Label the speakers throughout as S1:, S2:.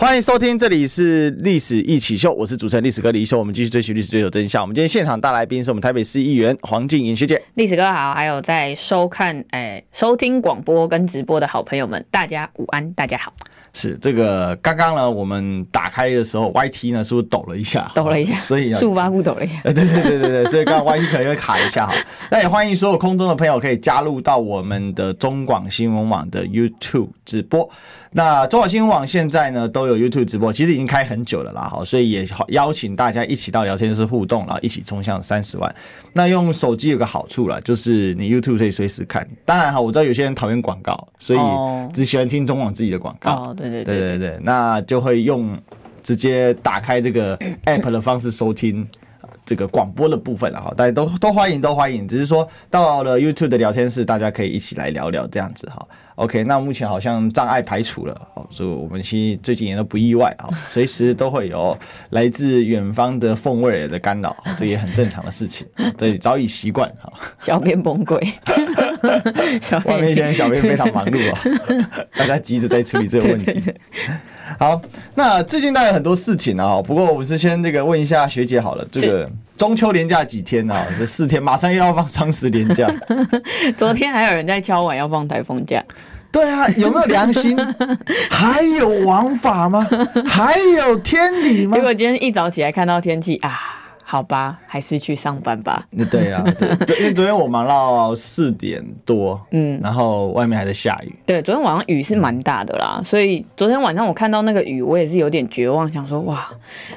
S1: 欢迎收听，这里是历史一起 SHOW，我是主持人历史哥李易修。我们继续追寻历史，追求真相。我们今天现场大来宾是我们台北市议员黄静莹学姐。
S2: 历史哥好，还有在收看、哎、收听广播跟直播的好朋友们，大家午安，大家好。
S1: 是这个刚刚呢，我们打开的时候，YT 呢是不是抖了一下？
S2: 抖了一下，
S1: 所以
S2: 触发不抖了一下。
S1: 对对对对对，所以刚刚 YT 可能会卡一下哈。那也欢迎所有空中的朋友可以加入到我们的中广新闻网的 YouTube 直播。那中广新闻网现在呢都有 YouTube 直播，其实已经开很久了啦，哈，所以也邀请大家一起到聊天室互动，然后一起冲向三十万。那用手机有个好处啦，就是你 YouTube 可以随时看。当然哈，我知道有些人讨厌广告，所以只喜欢听中广自己的广告。
S2: 哦，对对对
S1: 对对对，那就会用直接打开这个 App 的方式收听这个广播的部分了哈。大家都都欢迎，都欢迎。只是说到了 YouTube 的聊天室，大家可以一起来聊聊这样子哈。OK，那目前好像障碍排除了，好，所以我们其实最近也都不意外啊，随时都会有来自远方的凤味的干扰，这也很正常的事情，对，早已习惯哈。
S2: 小编崩溃，
S1: 外面现在小编非常忙碌啊，大家急着在处理这个问题。好，那最近大概有很多事情啊，不过我是先这个问一下学姐好了，这个中秋连假几天啊？这四天，马上又要放双十连假。
S2: 昨天还有人在敲碗要放台风假。
S1: 对啊，有没有良心？还有王法吗？还有天理吗？
S2: 结果今天一早起来看到天气啊。好吧，还是去上班吧。
S1: 对啊，对，因为昨天我忙到四点多，嗯，然后外面还在下雨。
S2: 对，昨天晚上雨是蛮大的啦，所以昨天晚上我看到那个雨，我也是有点绝望，想说哇，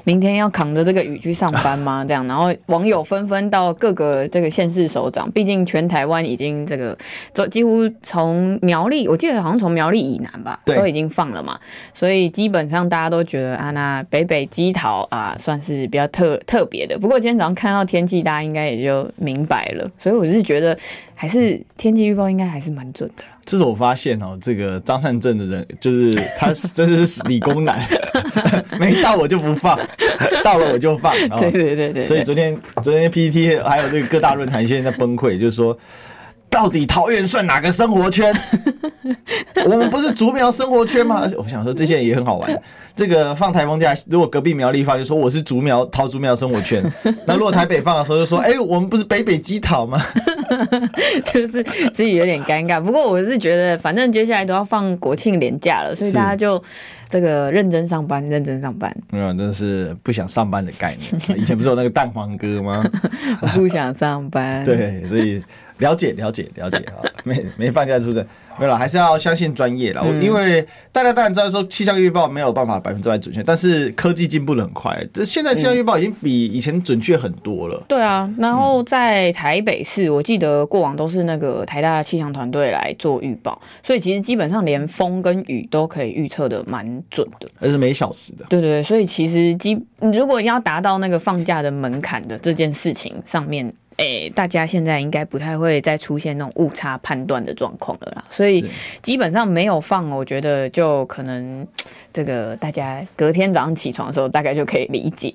S2: 明天要扛着这个雨去上班吗？这样，然后网友纷纷到各个这个县市首长，毕竟全台湾已经这个走几乎从苗栗，我记得好像从苗栗以南吧，都已经放了嘛，所以基本上大家都觉得啊，那北北基桃啊，算是比较特特别的。不过今天早上看到天气，大家应该也就明白了。所以我是觉得，还是天气预报应该还是蛮准的。
S1: 这是我发现哦，这个张善镇的人，就是他，真的是理工男，没到我就不放，到了我就放。
S2: 对对对对。
S1: 所以昨天昨天 PPT 还有这个各大论坛现在在崩溃，就是说。到底桃园算哪个生活圈？我们不是竹苗生活圈吗？我想说这些人也很好玩。这个放台风假，如果隔壁苗栗放，就说我是竹苗桃竹苗生活圈。那如果台北放的时候，就说哎、欸，我们不是北北基桃吗？
S2: 就是自己有点尴尬。不过我是觉得，反正接下来都要放国庆连假了，所以大家就这个认真上班，认真上班。
S1: 没有，真的是不想上班的概念。以前不是有那个蛋黄哥吗？
S2: 我不想上班。
S1: 对，所以。了解了解了解 啊，没没放假是不是？没有了，还是要相信专业了。因为大家当然知道说气象预报没有办法百分之百准确，但是科技进步的很快。这现在气象预报已经比以前准确很多了。
S2: 对啊，然后在台北市，我记得过往都是那个台大气象团队来做预报，所以其实基本上连风跟雨都可以预测的蛮准的，
S1: 而是每小时的。
S2: 对对对，所以其实基如果要达到那个放假的门槛的这件事情上面。哎、欸，大家现在应该不太会再出现那种误差判断的状况了啦，所以基本上没有放，我觉得就可能这个大家隔天早上起床的时候，大概就可以理解。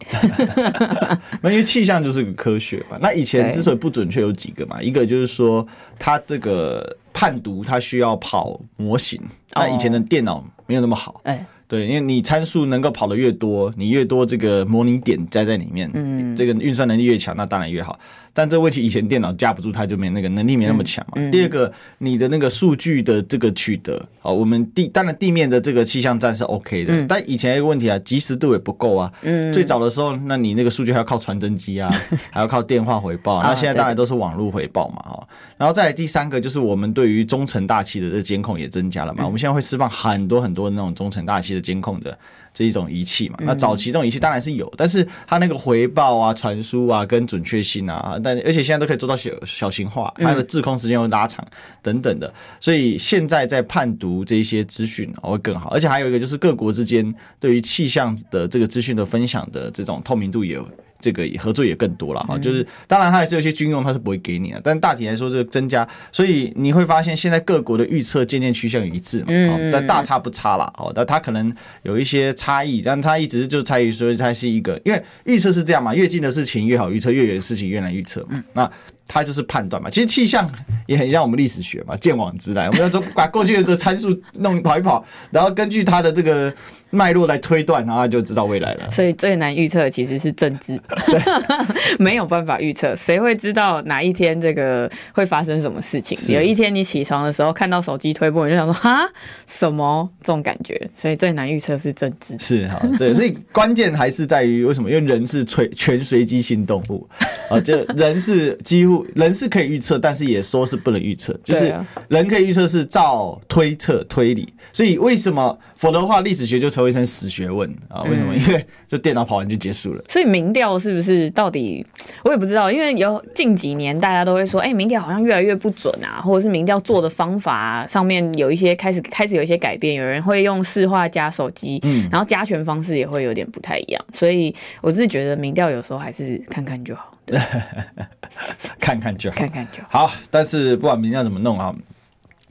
S1: 那因为气象就是个科学嘛，那以前之所以不准确有几个嘛，一个就是说它这个判读它需要跑模型，那以前的电脑没有那么好。哎。对，因为你参数能够跑得越多，你越多这个模拟点加在里面，嗯，这个运算能力越强，那当然越好。但这问题以前电脑架不住，它就没那个能力没那么强嘛。嗯嗯、第二个，你的那个数据的这个取得，好，我们地当然地面的这个气象站是 OK 的，嗯、但以前一个问题啊，及时度也不够啊。嗯，最早的时候，那你那个数据还要靠传真机啊，还要靠电话回报。那现在当然都是网络回报嘛，哈。然后再来第三个，就是我们对于中层大气的这监控也增加了嘛。我们现在会释放很多很多那种中层大气的监控的。这一种仪器嘛，那早期这种仪器当然是有，但是它那个回报啊、传输啊、跟准确性啊，但而且现在都可以做到小小型化，它的滞空时间会拉长等等的，所以现在在判读这些资讯会更好，而且还有一个就是各国之间对于气象的这个资讯的分享的这种透明度也这个合作也更多了哈。就是当然它还是有些军用，它是不会给你的，但大体来说这个增加，所以你会发现现在各国的预测渐渐趋向于一致嘛，但大差不差了哦。但它可能有一些差异，但差异只是就差异说它是一个，因为预测是这样嘛，越近的事情越好预测，越远的事情越难预测嘛。那它就是判断嘛，其实气象也很像我们历史学嘛，见往知来。我们要说 把过去的参数弄跑一跑，然后根据它的这个脉络来推断，然后就知道未来了。
S2: 所以最难预测其实是政治，对 没有办法预测，谁会知道哪一天这个会发生什么事情？有一天你起床的时候看到手机推播，你就想说哈什么这种感觉？所以最难预测是政治。
S1: 是哈，对，所以关键还是在于为什么？因为人是随全随机性动物啊，就人是几乎。人是可以预测，但是也说是不能预测。就是人可以预测是照推测推理，所以为什么否则的话历史学就成为一层死学问啊？为什么？因为就电脑跑完就结束了。
S2: 所以民调是不是到底我也不知道，因为有近几年大家都会说，哎，民调好像越来越不准啊，或者是民调做的方法上面有一些开始开始有一些改变，有人会用市话加手机，嗯，然后加权方式也会有点不太一样。所以我是觉得民调有时候还是看看就好。
S1: 看看就好，
S2: 看看就好。
S1: 好，但是不管明天要怎么弄啊，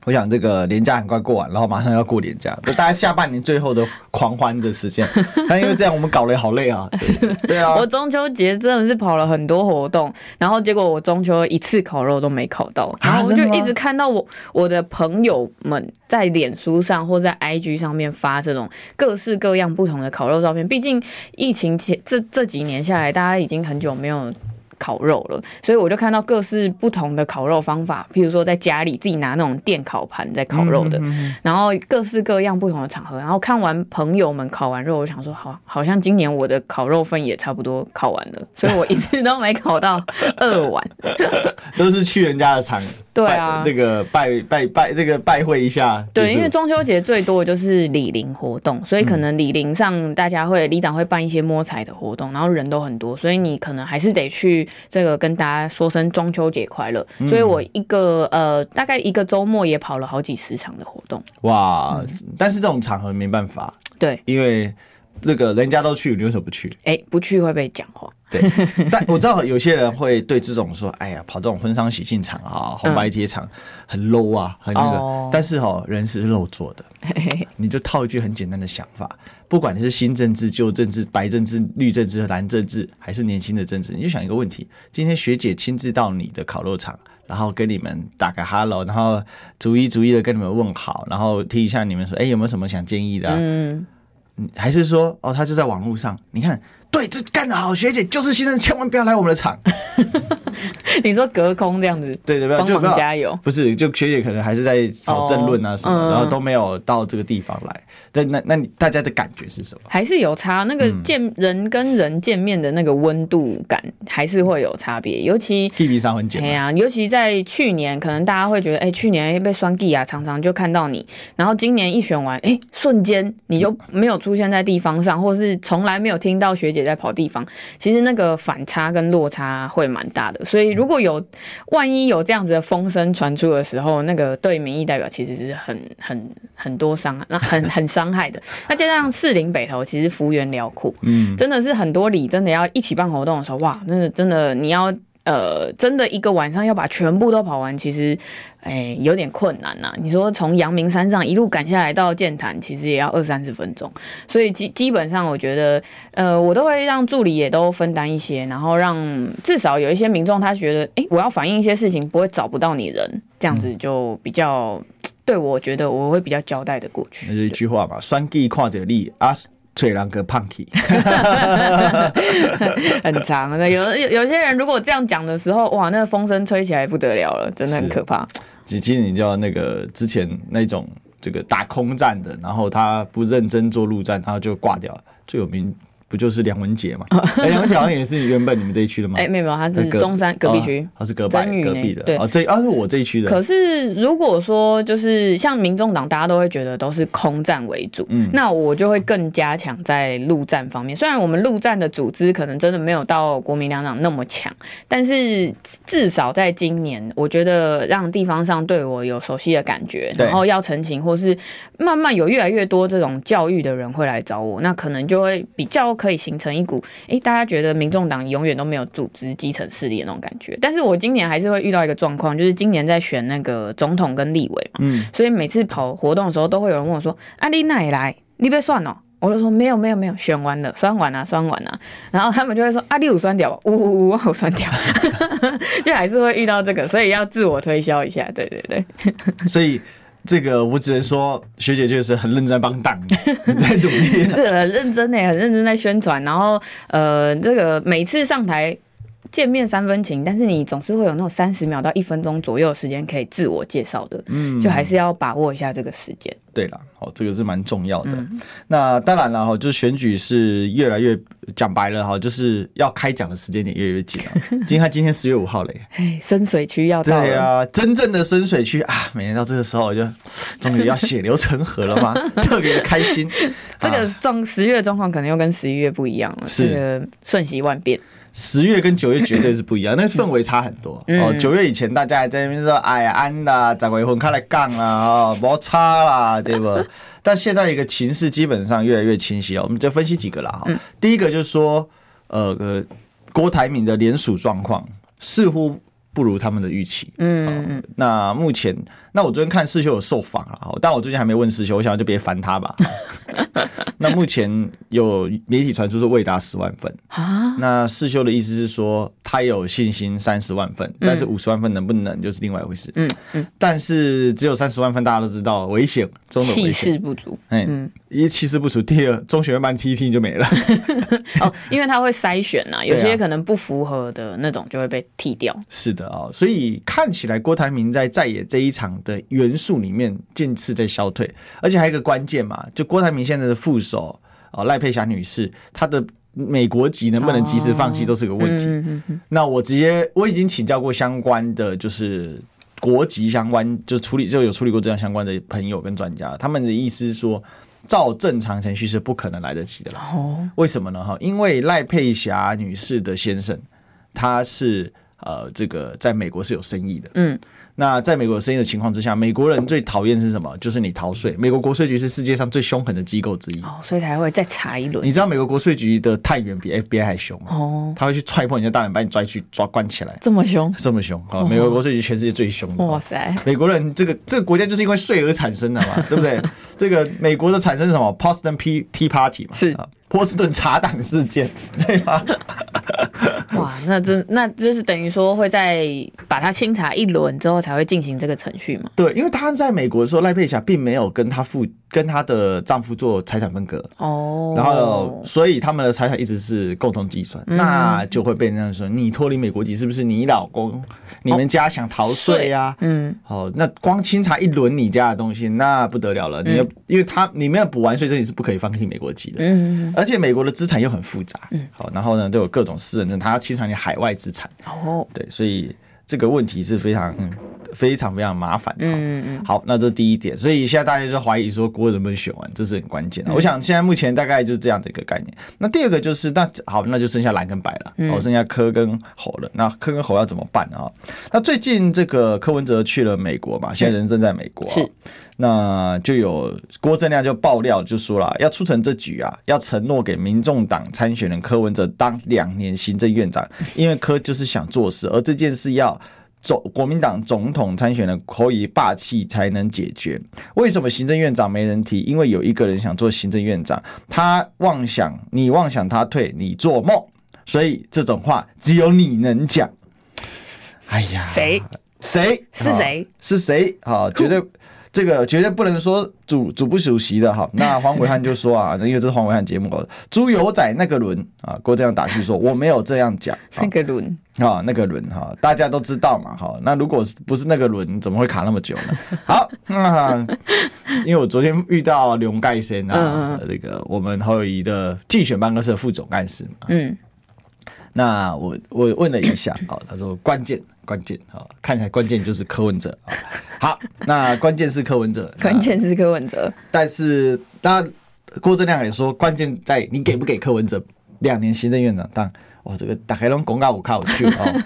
S1: 我想这个年假很快过完，然后马上要过年假，就 大家下半年最后的狂欢的时间。但因为这样，我们搞得也好累啊。对，对啊，
S2: 我中秋节真的是跑了很多活动，然后结果我中秋一次烤肉都没烤到，然后我就一直看到我我的朋友们在脸书上或在 IG 上面发这种各式各样不同的烤肉照片。毕竟疫情前这这几年下来，大家已经很久没有。烤肉了，所以我就看到各式不同的烤肉方法，譬如说在家里自己拿那种电烤盘在烤肉的，然后各式各样不同的场合，然后看完朋友们烤完肉，我想说，好，好像今年我的烤肉份也差不多烤完了，所以我一次都没烤到二碗，
S1: 都是去人家的场。
S2: 对啊，
S1: 这个拜拜拜，这个拜会一下。
S2: 对，因为中秋节最多的就是礼林活动，所以可能礼林上大家会里长会办一些摸彩的活动，然后人都很多，所以你可能还是得去这个跟大家说声中秋节快乐。所以我一个呃大概一个周末也跑了好几十场的活动。
S1: 哇，但是这种场合没办法，
S2: 对，
S1: 因为那个人家都去，你为什么不去？
S2: 哎，不去会被讲话。
S1: 对，但我知道有些人会对这种说，哎呀，跑这种婚丧喜庆场啊，红白帖场很 low 啊，很那个。哦、但是哈，人是肉做的，你就套一句很简单的想法，不管你是新政治、旧政治、白政治、绿政治、蓝政治，还是年轻的政治，你就想一个问题：今天学姐亲自到你的烤肉场，然后跟你们打个 hello，然后逐一逐一的跟你们问好，然后听一下你们说，哎，有没有什么想建议的、啊？嗯，还是说，哦，他就在网络上，你看。对，这干得好，学姐就是新生，千万不要来我们的场。
S2: 你说隔空这样子，
S1: 对对，帮
S2: 忙加油。
S1: 不是，就学姐可能还是在跑政论啊什么，哦嗯、然后都没有到这个地方来。但那那你大家的感觉是什么？
S2: 还是有差，那个见人跟人见面的那个温度感还是会有差别。尤其
S1: T V 上很简单
S2: 啊，尤其在去年，可能大家会觉得，哎、欸，去年被双 G 啊，常常就看到你。然后今年一选完，哎、欸，瞬间你就没有出现在地方上，或是从来没有听到学姐在跑地方。其实那个反差跟落差会蛮大的。所以如果有万一有这样子的风声传出的时候，那个对民意代表其实是很很很多伤害，那很很伤。伤害的，那加上士林北投其实幅员辽阔，嗯，真的是很多里真的要一起办活动的时候，哇，真的真的你要呃，真的一个晚上要把全部都跑完，其实哎、欸、有点困难呐、啊。你说从阳明山上一路赶下来到剑潭，其实也要二三十分钟，所以基基本上我觉得，呃，我都会让助理也都分担一些，然后让至少有一些民众他觉得，哎、欸，我要反映一些事情，不会找不到你人，这样子就比较。对，我觉得我会比较交代的过去。
S1: 那是一句话嘛，双计跨着力啊，吹两个胖体，
S2: 很长的。有有有些人如果这样讲的时候，哇，那个风声吹起来不得了了，真的很可怕。
S1: 其实你叫那个之前那种这个打空战的，然后他不认真做陆战，他就挂掉了。最有名。不就是梁文杰嘛？梁文杰好像也是原本你们这一区的吗？
S2: 哎，没有没有，他是中山隔壁区，
S1: 他是隔壁隔壁的。对，啊，这啊是我这一区的。
S2: 可是如果说就是像民众党，大家都会觉得都是空战为主，嗯，那我就会更加强在陆战方面。虽然我们陆战的组织可能真的没有到国民两党那么强，但是至少在今年，我觉得让地方上对我有熟悉的感觉，然后要澄清，或是慢慢有越来越多这种教育的人会来找我，那可能就会比较。可以形成一股，哎、欸，大家觉得民众党永远都没有组织基层势力的那种感觉。但是我今年还是会遇到一个状况，就是今年在选那个总统跟立委嘛，嗯，所以每次跑活动的时候，都会有人问我说：“啊，你哪里来？你别算哦。”我就说：“没有，没有，没有，选完了，酸完了，酸完了。”然后他们就会说：“啊，你有酸掉，呜呜呜，我酸掉。”就还是会遇到这个，所以要自我推销一下。对对对，
S1: 所以。这个我只能说，学姐就是很认真帮档，在努力，
S2: 是很认真诶，很认真在宣传。然后，呃，这个每次上台。见面三分情，但是你总是会有那种三十秒到一分钟左右的时间可以自我介绍的，嗯，就还是要把握一下这个时间。
S1: 对了，好，这个是蛮重要的。嗯、那当然了，哈，就是选举是越来越讲白了，哈，就是要开讲的时间点越来越紧了。今天今天十月五号了耶，
S2: 哎，深水区要到了。
S1: 对啊，真正的深水区啊，每年到这个时候就终于要血流成河了嘛，特别的开心。
S2: 这个状十月的状况可能又跟十一月不一样了，是这个瞬息万变。
S1: 十月跟九月绝对是不一样，那氛围差很多哦。九月以前大家还在那边说，哎呀，安啦，再回分开来杠啦，哦，摩擦啦，对不？但现在一个情势基本上越来越清晰了，我们就分析几个啦哈。第一个就是说，呃，呃，郭台铭的联署状况似乎不如他们的预期。嗯嗯。那目前，那我昨天看世修有受访了，但我最近还没问世修，我想就别烦他吧。那目前有媒体传出是未达十万份啊。那世修的意思是说他有信心三十万份，但是五十万份能不能就是另外一回事。嗯嗯。但是只有三十万份，大家都知道危险中的危险，
S2: 气势不足。嗯，
S1: 一气势不足。第二，中选会办 T T 就没了。
S2: 哦，因为他会筛选呐，有些可能不符合的那种就会被踢掉。
S1: 是的啊，所以看起来郭台铭在在野这一场的元素里面渐次在消退，而且还有一个关键嘛，就郭台铭现在的副手哦赖佩霞女士，她的美国籍能不能及时放弃都是个问题。那我直接我已经请教过相关的就是国籍相关就处理就有处理过这样相关的朋友跟专家，他们的意思是说，照正常程序是不可能来得及的了。哦，为什么呢？哈，因为赖佩霞女士的先生他是呃这个在美国是有生意的。嗯。那在美国有生意的情况之下，美国人最讨厌是什么？就是你逃税。美国国税局是世界上最凶狠的机构之一，
S2: 哦，所以才会再查一轮。
S1: 你知道美国国税局的探员比 FBI 还凶吗？哦，他会去踹破你的大门，把你抓去抓关起来，
S2: 这么凶，
S1: 这么凶啊！美国国税局全世界最凶的。哇塞，美国人这个这个国家就是因为税而产生的嘛，对不对？这个美国的产生是什么？Boston Tea Party 嘛，是啊。波士顿茶党事件，对吧？
S2: 哇，那这那就是等于说会在把他清查一轮之后才会进行这个程序嘛？
S1: 对，因为他在美国的时候，赖佩霞并没有跟他父跟他的丈夫做财产分割哦，然后所以他们的财产一直是共同计算，嗯、那就会被人家说你脱离美国籍是不是你老公你们家想逃税呀？嗯，好，那光清查一轮你家的东西，那不得了了，你要、嗯、因为他你没有补完税，这里是不可以放弃美国籍的。嗯。而且美国的资产又很复杂，嗯，好，然后呢，都有各种私人证，他要清偿你海外资产，哦，对，所以这个问题是非常、非常、非常麻烦的。嗯嗯，好，那这是第一点，所以现在大家就怀疑说郭能不能选完，这是很关键的。我想现在目前大概就是这样的一个概念。那第二个就是，那好，那就剩下蓝跟白了，哦，剩下科跟侯了。那科跟侯要怎么办啊？那最近这个柯文哲去了美国嘛，现在人正在美国，是。那就有郭正亮就爆料就说了，要促成这局啊，要承诺给民众党参选人柯文哲当两年行政院长，因为柯就是想做事，而这件事要总国民党总统参选人可以霸气才能解决。为什么行政院长没人提？因为有一个人想做行政院长，他妄想你妄想他退，你做梦，所以这种话只有你能讲。哎呀，
S2: 谁
S1: 谁
S2: 是谁
S1: 是谁？好，绝对。这个绝对不能说主主不主席的哈，那黄伟汉就说啊，因为这是黄伟汉节目，猪油仔那个轮啊，郭这样打趣说我没有这样讲，
S2: 那个轮
S1: 啊，那个轮哈，大家都知道嘛哈，那如果不是那个轮，怎么会卡那么久呢？好，那因为我昨天遇到刘盖先啊，这个我们侯友宜的竞选办公室的副总干事嘛，嗯。那我我问了一下，好，他说关键关键，好，看起来关键就是柯文哲，好，那关键是柯文哲，
S2: 关键是柯文哲，
S1: 但是当然郭正亮也说，关键在你给不给柯文哲两年行政院长当，哇，这个打开龙公告我靠我去哦，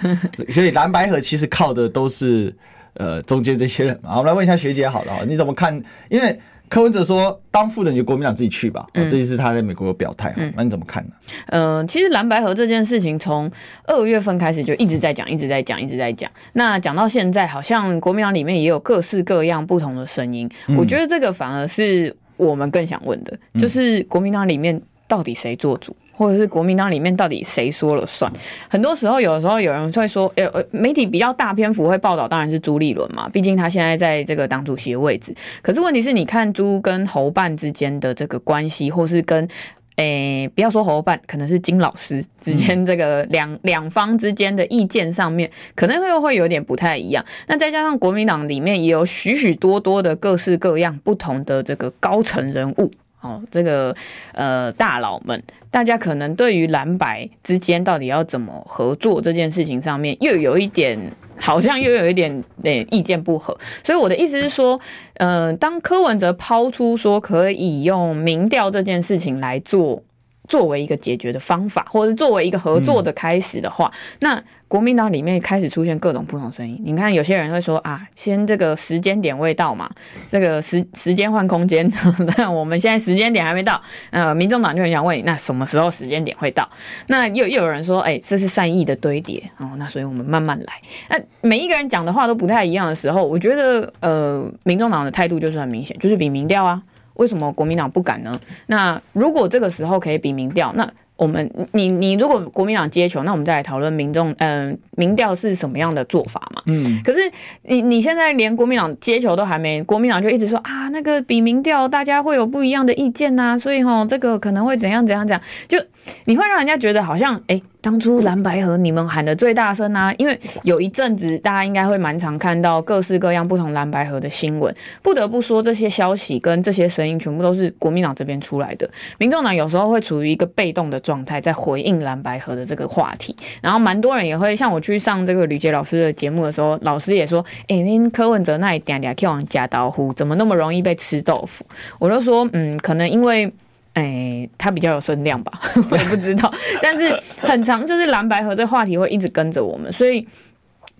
S1: 所以蓝白河其实靠的都是呃中间这些人嘛，我们来问一下学姐好了，你怎么看？因为柯文哲说，当副的你就国民党自己去吧。嗯，这就是他在美国的表态。嗯，那你怎么看呢？
S2: 嗯、呃，其实蓝白河这件事情从二月份开始就一直在讲，一直在讲，一直在讲。那讲到现在，好像国民党里面也有各式各样不同的声音。嗯、我觉得这个反而是我们更想问的，就是国民党里面到底谁做主？或者是国民党里面到底谁说了算？很多时候，有的时候有人会说，呃呃，媒体比较大篇幅会报道，当然是朱立伦嘛，毕竟他现在在这个党主席的位置。可是问题是，你看朱跟侯办之间的这个关系，或是跟，诶、欸，不要说侯办，可能是金老师之间这个两两方之间的意见上面，可能会会有点不太一样。那再加上国民党里面也有许许多多的各式各样不同的这个高层人物。哦，这个呃大佬们，大家可能对于蓝白之间到底要怎么合作这件事情上面，又有一点好像又有一点点意见不合。所以我的意思是说，嗯、呃，当柯文哲抛出说可以用民调这件事情来做作为一个解决的方法，或者是作为一个合作的开始的话，嗯、那。国民党里面开始出现各种不同声音。你看，有些人会说啊，先这个时间点未到嘛，这个时时间换空间。那我们现在时间点还没到，呃，民众党就很想问你，那什么时候时间点会到？那又又有人说，哎、欸，这是善意的堆叠哦。那所以我们慢慢来。那每一个人讲的话都不太一样的时候，我觉得呃，民众党的态度就是很明显，就是比民调啊。为什么国民党不敢呢？那如果这个时候可以比民调，那我们你你如果国民党接球，那我们再来讨论民众嗯、呃、民调是什么样的做法嘛？嗯，可是你你现在连国民党接球都还没，国民党就一直说啊那个比民调大家会有不一样的意见呐、啊，所以吼这个可能会怎样怎样怎样，就你会让人家觉得好像哎。欸当初蓝白合你们喊的最大声啊，因为有一阵子大家应该会蛮常看到各式各样不同蓝白合的新闻。不得不说，这些消息跟这些声音全部都是国民党这边出来的。民众党有时候会处于一个被动的状态，在回应蓝白合的这个话题。然后蛮多人也会像我去上这个吕杰老师的节目的时候，老师也说：“哎、欸，您柯文哲那一点点 Q 往夹刀呼，怎么那么容易被吃豆腐？”我就说：“嗯，可能因为。”哎、欸，他比较有声量吧，我也不知道。但是很长，就是蓝白河这话题会一直跟着我们，所以。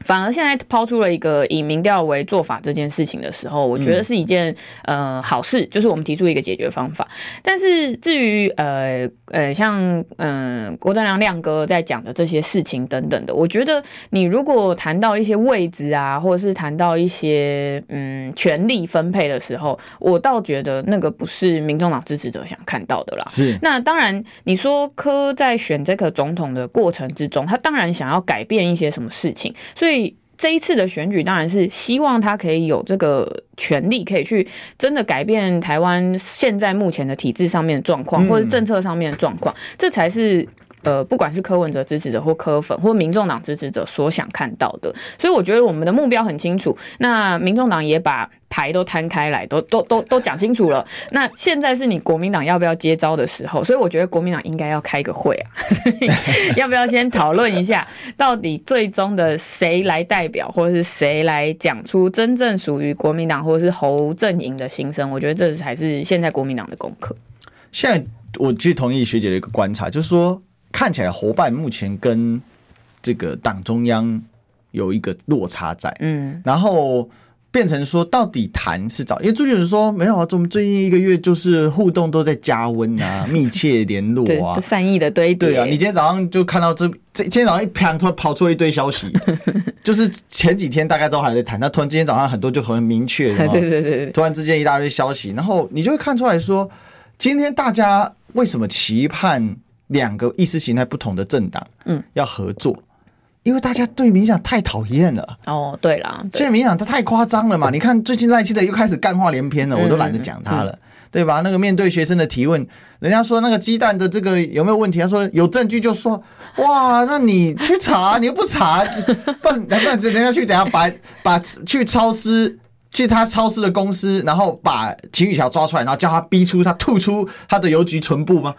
S2: 反而现在抛出了一个以民调为做法这件事情的时候，我觉得是一件、嗯、呃好事，就是我们提出一个解决方法。但是至于呃呃像嗯、呃、郭正亮亮哥在讲的这些事情等等的，我觉得你如果谈到一些位置啊，或者是谈到一些嗯权力分配的时候，我倒觉得那个不是民众党支持者想看到的啦。是。那当然，你说柯在选这个总统的过程之中，他当然想要改变一些什么事情，所以。所以这一次的选举当然是希望他可以有这个权利，可以去真的改变台湾现在目前的体制上面的状况，或者政策上面的状况，这才是。呃，不管是柯文哲支持者或柯粉或民众党支持者所想看到的，所以我觉得我们的目标很清楚。那民众党也把牌都摊开来，都都都都讲清楚了。那现在是你国民党要不要接招的时候，所以我觉得国民党应该要开个会啊，要不要先讨论一下，到底最终的谁来代表，或者是谁来讲出真正属于国民党或者是侯阵营的心声？我觉得这才是现在国民党的功课。
S1: 现在我其实同意学姐的一个观察，就是说。看起来侯办目前跟这个党中央有一个落差在，嗯，然后变成说到底谈是找，因为朱立伦说没有啊，我们最近一个月就是互动都在加温啊，密切联络啊，
S2: 善意的堆叠，
S1: 对啊，你今天早上就看到这这今天早上一啪突然跑出了一堆消息，就是前几天大概都还在谈，那突然今天早上很多就很明确，对对对，突然之间一大堆消息，然后你就会看出来说，今天大家为什么期盼？两个意识形态不同的政党，嗯，要合作，嗯、因为大家对民想太讨厌了。哦，
S2: 对啦，
S1: 所以民进党他太夸张了嘛。你看最近赖清德又开始干话连篇了，我都懒得讲他了，对吧？那个面对学生的提问，人家说那个鸡蛋的这个有没有问题？他说有证据就说，哇，那你去查，你又不查，不然不然人家去怎样把把去超市。去他超市的公司，然后把秦宇桥抓出来，然后叫他逼出他吐出他的邮局存部
S2: 吗？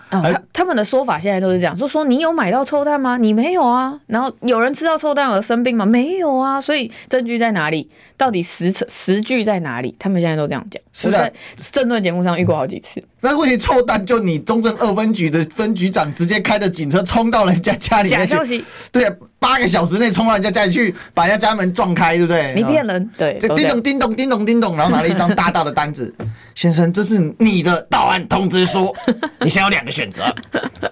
S2: 他们的说法现在都是这样，就说你有买到臭蛋吗？你没有啊。然后有人吃到臭蛋而生病吗？没有啊。所以证据在哪里？到底实实据在哪里？他们现在都这样讲。是的，在政论节目上遇过好几次。
S1: 那问题臭蛋就你中正二分局的分局长直接开着警车冲到人家家里面去。假消息。对啊。八个小时内冲到人家家里去，把人家家门撞开，对不对？
S2: 你骗人，对，
S1: 就叮咚叮咚叮咚叮咚，然后拿了一张大大的单子，先生，这是你的到案通知书，你现在有两个选择，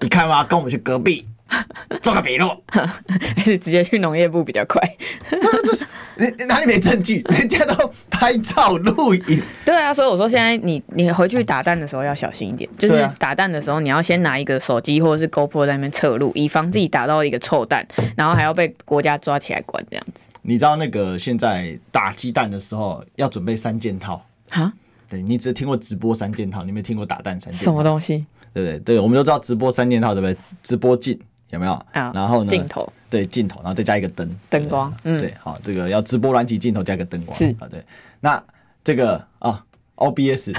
S1: 你看嘛，跟我们去隔壁。做个笔录，
S2: 还是直接去农业部比较快？
S1: 这是你哪里没证据？人家都拍照录影。
S2: 对啊，所以我说现在你你回去打蛋的时候要小心一点，就是打蛋的时候你要先拿一个手机或者是 GoPro 在那边侧录，以防自己打到一个臭蛋，然后还要被国家抓起来管这样子。
S1: 你知道那个现在打鸡蛋的时候要准备三件套
S2: 哈？
S1: 对，你只听过直播三件套，你没听过打蛋三件套？
S2: 什么东西？
S1: 对不对？对，我们都知道直播三件套，对不对？直播镜。有没有？
S2: 啊，
S1: 然后呢？
S2: 镜头，
S1: 对，镜头，然后再加一个灯，
S2: 灯光，嗯，
S1: 对，好，这个要直播软体镜头加一个灯光，
S2: 是
S1: 啊，对。那这个啊，OBS，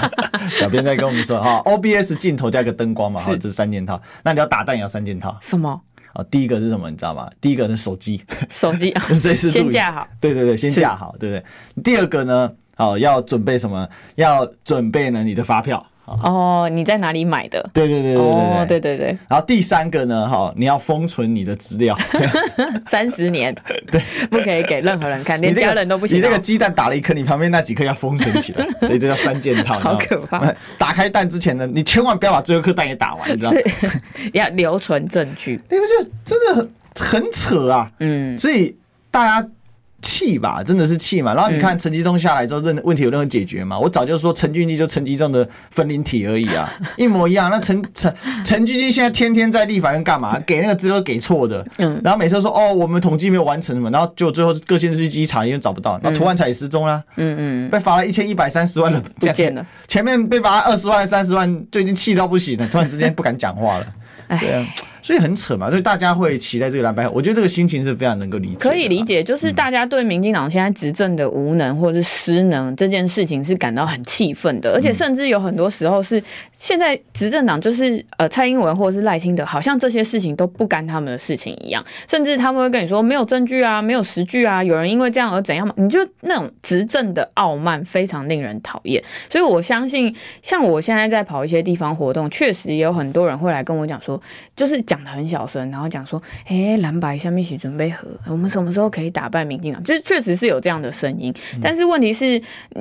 S1: 小编在跟我们说哈，OBS 镜头加一个灯光嘛，哈，这是三件套。那你要打蛋也要三件套？
S2: 什么？
S1: 啊，第一个是什么？你知道吗？第一个是手机，
S2: 手机啊，
S1: 随时
S2: 先架好，
S1: 对对对，先架好，对不对？第二个呢，好，要准备什么？要准备呢？你的发票。
S2: 哦，你在哪里买的？
S1: 对对对对对
S2: 哦，对对对。
S1: 然后第三个呢，哈，你要封存你的资料，
S2: 三十年，对，不可以给任何人看，连家人都不行。
S1: 你那个鸡蛋打了一颗，你旁边那几颗要封存起来，所以这叫三件套。
S2: 好可怕！
S1: 打开蛋之前呢，你千万不要把最后一颗蛋也打完，你知道吗？
S2: 要留存证据。
S1: 你不觉得真的很很扯啊？嗯，所以大家。气吧，真的是气嘛。然后你看陈吉仲下来之后，任问题有任何解决吗？我早就说陈俊基就陈吉仲的分灵体而已啊，一模一样。那陈陈陈俊基现在天天在立法院干嘛？给那个资料给错的，嗯，然后每次都说哦，我们统计没有完成什么，然后就最后各县市去查，因为找不到，然后涂万彩也失踪了，嗯嗯，被罚了一千一百三十万了，
S2: 不见了。
S1: 前面被罚二十万、三十万，就已经气到不行了，突然之间不敢讲话了，对啊。所以很扯嘛，所以大家会期待这个蓝白，我觉得这个心情是非常能够理解。
S2: 可以理解，就是大家对民进党现在执政的无能或者是失能这件事情是感到很气愤的，而且甚至有很多时候是现在执政党就是呃蔡英文或者是赖清德，好像这些事情都不干他们的事情一样，甚至他们会跟你说没有证据啊，没有实据啊，有人因为这样而怎样嘛？你就那种执政的傲慢非常令人讨厌。所以我相信，像我现在在跑一些地方活动，确实也有很多人会来跟我讲说，就是讲。讲的很小声，然后讲说：“哎、欸，蓝白下面一起准备合，我们什么时候可以打败民进党？”就是确实是有这样的声音，但是问题是，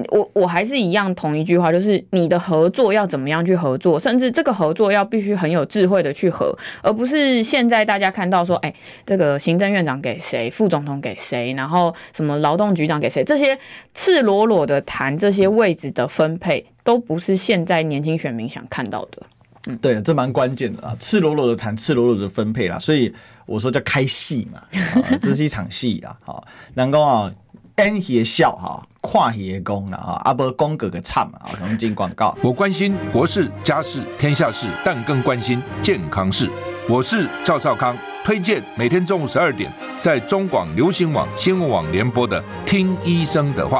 S2: 我我还是一样同一句话，就是你的合作要怎么样去合作，甚至这个合作要必须很有智慧的去合，而不是现在大家看到说：“哎、欸，这个行政院长给谁，副总统给谁，然后什么劳动局长给谁？”这些赤裸裸的谈这些位置的分配，都不是现在年轻选民想看到的。
S1: 嗯，对，这蛮关键的啊，赤裸裸的谈，赤裸裸的分配啦，所以我说叫开戏嘛，啊、这是一场戏啊，好，能够啊，N 也笑哈，看戏的功了啊，阿伯公哥哥唱啊，我们进广告。
S3: 我关心国事、家事、天下事，但更关心健康事。我是赵少康，推荐每天中午十二点在中广流行网、新闻网联播的《听医生的话》。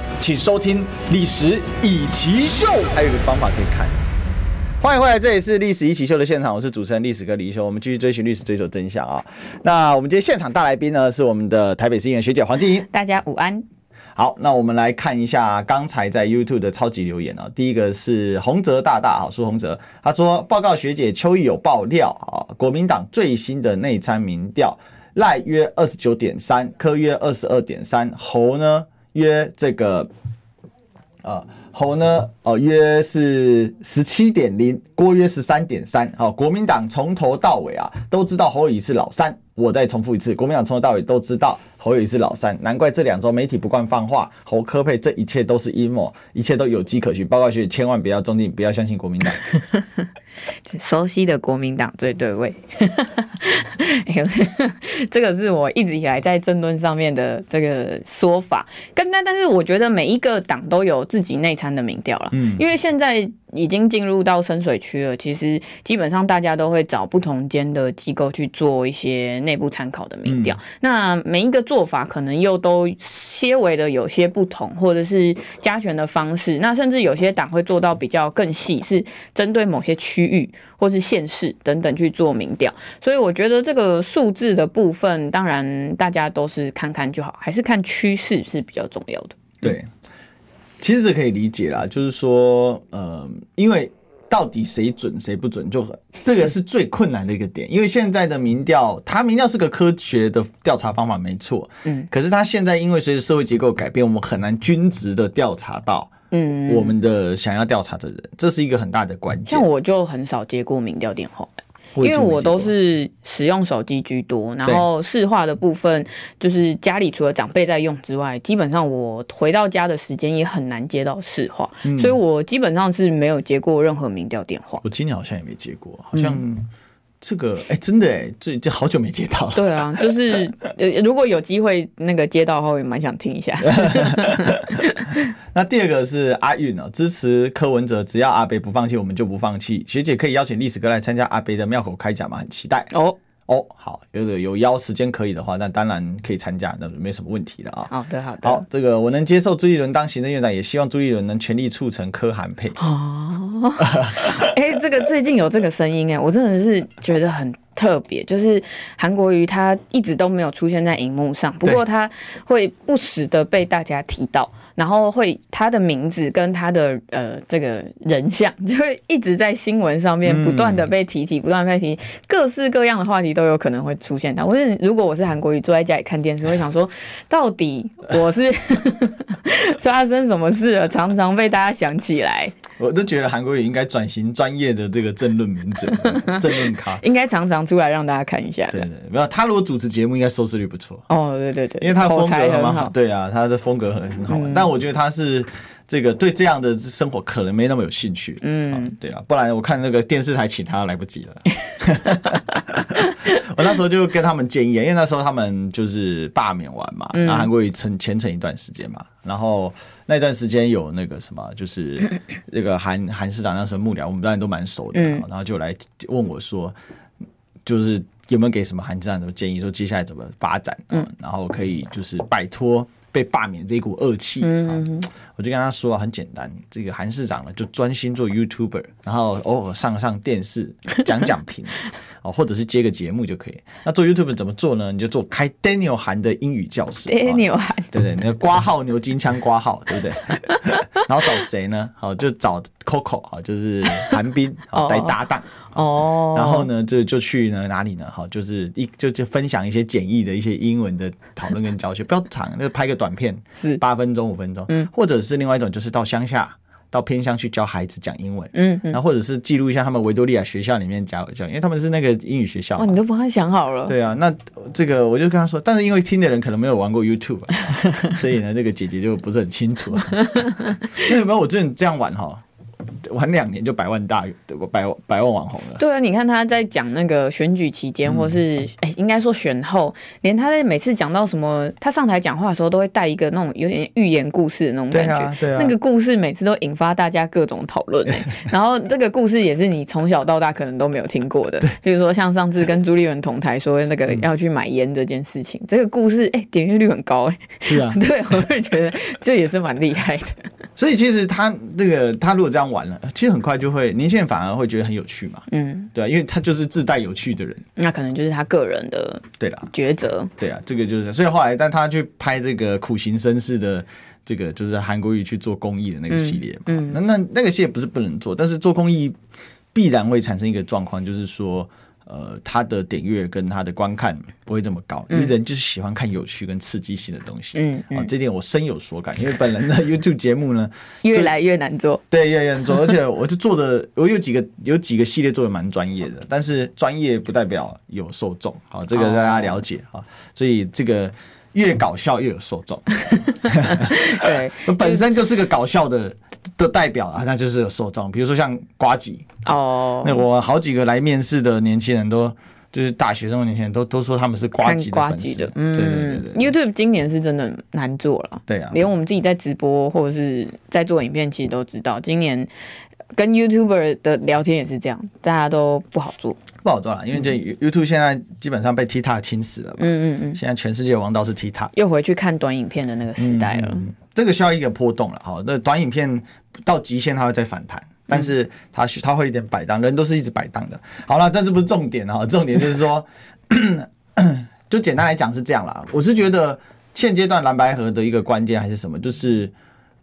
S1: 请收听《历史以奇秀》，还有一个方法可以看。欢迎回来，这里是《历史一起秀》的现场，我是主持人历史哥李易修。我们继续追寻历史，追求真相啊！那我们今天现场大来宾呢，是我们的台北市议员学姐黄静怡。
S2: 大家午安。
S1: 好，那我们来看一下刚才在 YouTube 的超级留言啊。第一个是洪泽大大，好，苏洪泽，他说：“报告学姐，邱毅有爆料啊，国民党最新的内参民调，赖约二十九点三，柯约二十二点三，侯呢？”约这个，呃，侯呢，哦，约是十七点零，郭约十三点三，好，国民党从头到尾啊，都知道侯乙是老三。我再重复一次，国民党从头到尾都知道侯友宜是老三，难怪这两周媒体不惯放话，侯柯配这一切都是阴谋，一切都有迹可循。报告学千万不要中立，不要相信国民党。
S2: 熟悉的国民党最对位，这个是我一直以来在争论上面的这个说法。跟但但是我觉得每一个党都有自己内参的民调了，嗯，因为现在已经进入到深水区了，其实基本上大家都会找不同间的机构去做一些内部参考的民调。那每一个做法可能又都些微的有些不同，或者是加权的方式。那甚至有些党会做到比较更细，是针对某些区域或是县市等等去做民调。所以我觉得这个数字的部分，当然大家都是看看就好，还是看趋势是比较重要的。
S1: 对，其实这可以理解啦，就是说，呃，因为。到底谁准谁不准，就很这个是最困难的一个点。因为现在的民调，它民调是个科学的调查方法，没错。嗯，可是它现在因为随着社会结构改变，我们很难均值的调查到，嗯，我们的想要调查的人，这是一个很大的关键。
S2: 像我就很少接过民调电话。因为我都是使用手机居多，然后市话的部分就是家里除了长辈在用之外，基本上我回到家的时间也很难接到市话，所以我基本上是没有接过任何民调电话。
S1: 我今年好像也没接过，好像。这个哎，真的哎，这这好久没接到了。
S2: 对啊，就是呃，如果有机会那个接到的话，我也蛮想听一下。
S1: 那第二个是阿韵哦，支持柯文哲，只要阿北不放弃，我们就不放弃。学姐可以邀请历史哥来参加阿北的庙口开讲吗？很期待哦。哦，好，有有邀时间可以的话，那当然可以参加，那没什么问题的啊。
S2: 好的，好的。
S1: 好，这个我能接受朱立伦当行政院长，也希望朱立伦能全力促成柯韩配。
S2: 哦，哎、欸，这个最近有这个声音哎，我真的是觉得很特别，就是韩国瑜他一直都没有出现在荧幕上，不过他会不时的被大家提到。然后会他的名字跟他的呃这个人像就会一直在新闻上面不断的被提起，不断被提，各式各样的话题都有可能会出现他。我是如果我是韩国瑜坐在家里看电视，会想说到底我是 发生什么事了，常常被大家想起来。
S1: 我都觉得韩国瑜应该转型专业的这个政论名嘴、政论咖，
S2: 应该常常出来让大家看一下。
S1: 对对，没有他如果主持节目，应该收视率不错。
S2: 哦，对对对，
S1: 因为他风格很好。对啊，他的风格很很好玩。但我觉得他是这个对这样的生活可能没那么有兴趣。嗯，对啊，不然我看那个电视台请他来不及了。我那时候就跟他们建议，因为那时候他们就是罢免完嘛，那韩国瑜成前程一段时间嘛，然后。那段时间有那个什么，就是 那个韩韩市长那时候幕僚，我们当然都蛮熟的，然后就来问我说，就是有没有给什么韩市长什么建议，说接下来怎么发展，嗯，然后可以就是摆脱被罢免这一股恶气，嗯，我就跟他说很简单，这个韩市长呢就专心做 YouTuber，然后偶尔上上电视讲讲评。哦，或者是接个节目就可以。那做 YouTube 怎么做呢？你就做开 Daniel 韩的英语教室。
S2: Daniel 韩，
S1: 对不对？那个挂号牛金枪挂号，对不对？然后找谁呢？好，就找 Coco 啊，就是韩冰啊，带 搭档。哦。然后呢，就就去呢哪里呢？好，就是一就就分享一些简易的一些英文的讨论跟教学，不要长，那个拍个短片，是八分钟五分钟。嗯。或者是另外一种，就是到乡下。到偏乡去教孩子讲英文，嗯，然后或者是记录一下他们维多利亚学校里面教教，因为他们是那个英语学校。哦，
S2: 你都帮他想好了。
S1: 对啊，那这个我就跟他说，但是因为听的人可能没有玩过 YouTube，所以呢，这个姐姐就不是很清楚。那 有没有我这这样玩哈？玩两年就百万大？百百万网红了。
S2: 对啊，你看他在讲那个选举期间，或是哎、嗯欸，应该说选后，连他在每次讲到什么，他上台讲话的时候，都会带一个那种有点寓言故事的那种感觉。对啊，对啊。那个故事每次都引发大家各种讨论。然后这个故事也是你从小到大可能都没有听过的。比如说像上次跟朱立伦同台说那个要去买烟这件事情，嗯、这个故事哎、欸，点阅率很高哎。
S1: 是啊。
S2: 对，我会觉得这也是蛮厉害的。
S1: 所以其实他那个他如果这样玩了，其实很快就会年轻人反而会觉得很有趣嘛。嗯，对啊，因为他就是自带有趣的人，
S2: 那可能就是他个人的对啦抉择。
S1: 对啊，这个就是所以后来，但他去拍这个苦行僧式的这个就是韩国瑜去做公益的那个系列嘛。嗯，那那那个系列不是不能做，但是做公益必然会产生一个状况，就是说。呃，他的点阅跟他的观看不会这么高，因为人就是喜欢看有趣跟刺激性的东西。嗯，嗯啊，这点我深有所感，因为本人的 YouTube 节目呢
S2: 越来越难做，
S1: 对，越来越难做，而且我就做的，我有几个有几个系列做的蛮专业的，但是专业不代表有受众，好，这个大家了解啊，所以这个。越搞笑越有受众，对，本身就是个搞笑的的代表啊，那就是有受众。比如说像瓜吉哦，那我好几个来面试的年轻人都就是大学生的年轻人都都说他们是瓜吉的粉丝。嗯，对对对对。
S2: YouTube 今年是真的难做了，
S1: 对啊，
S2: 连我们自己在直播或者是在做影片，其实都知道今年。跟 YouTuber 的聊天也是这样，大家都不好做，
S1: 不好做了，因为这 YouTube 现在基本上被 TikTok 侵蚀了。
S2: 嗯嗯嗯，
S1: 现在全世界王道是 TikTok，
S2: 又回去看短影片的那个时代了。嗯嗯、
S1: 这个需要一个波动了，好，那短影片到极限它会再反弹，但是它它会有点摆荡，人都是一直摆荡的。好了，但这不是重点哈，重点就是说，就简单来讲是这样啦。我是觉得现阶段蓝白合的一个关键还是什么，就是。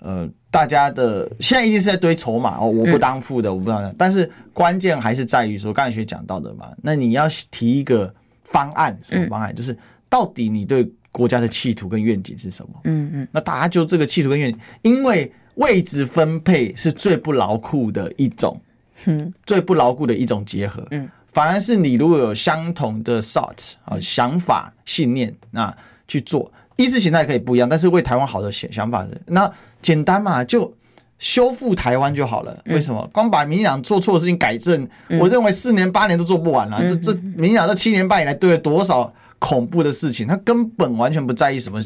S1: 呃，大家的现在一定是在堆筹码哦，我不当副的，我不知道。嗯、但是关键还是在于说，刚才学讲到的嘛，那你要提一个方案，什么方案？嗯、就是到底你对国家的企图跟愿景是什么？嗯嗯。那大家就这个企图跟愿景，因为位置分配是最不牢固的一种，嗯，最不牢固的一种结合。嗯，反而是你如果有相同的 thought 啊想法信念，那去做。意识形态可以不一样，但是为台湾好的想想法是那简单嘛，就修复台湾就好了。为什么？光把民进党做错的事情改正，我认为四年八年都做不完了。这这民进党这七年半以来对了多少？恐怖的事情，他根本完全不在意什么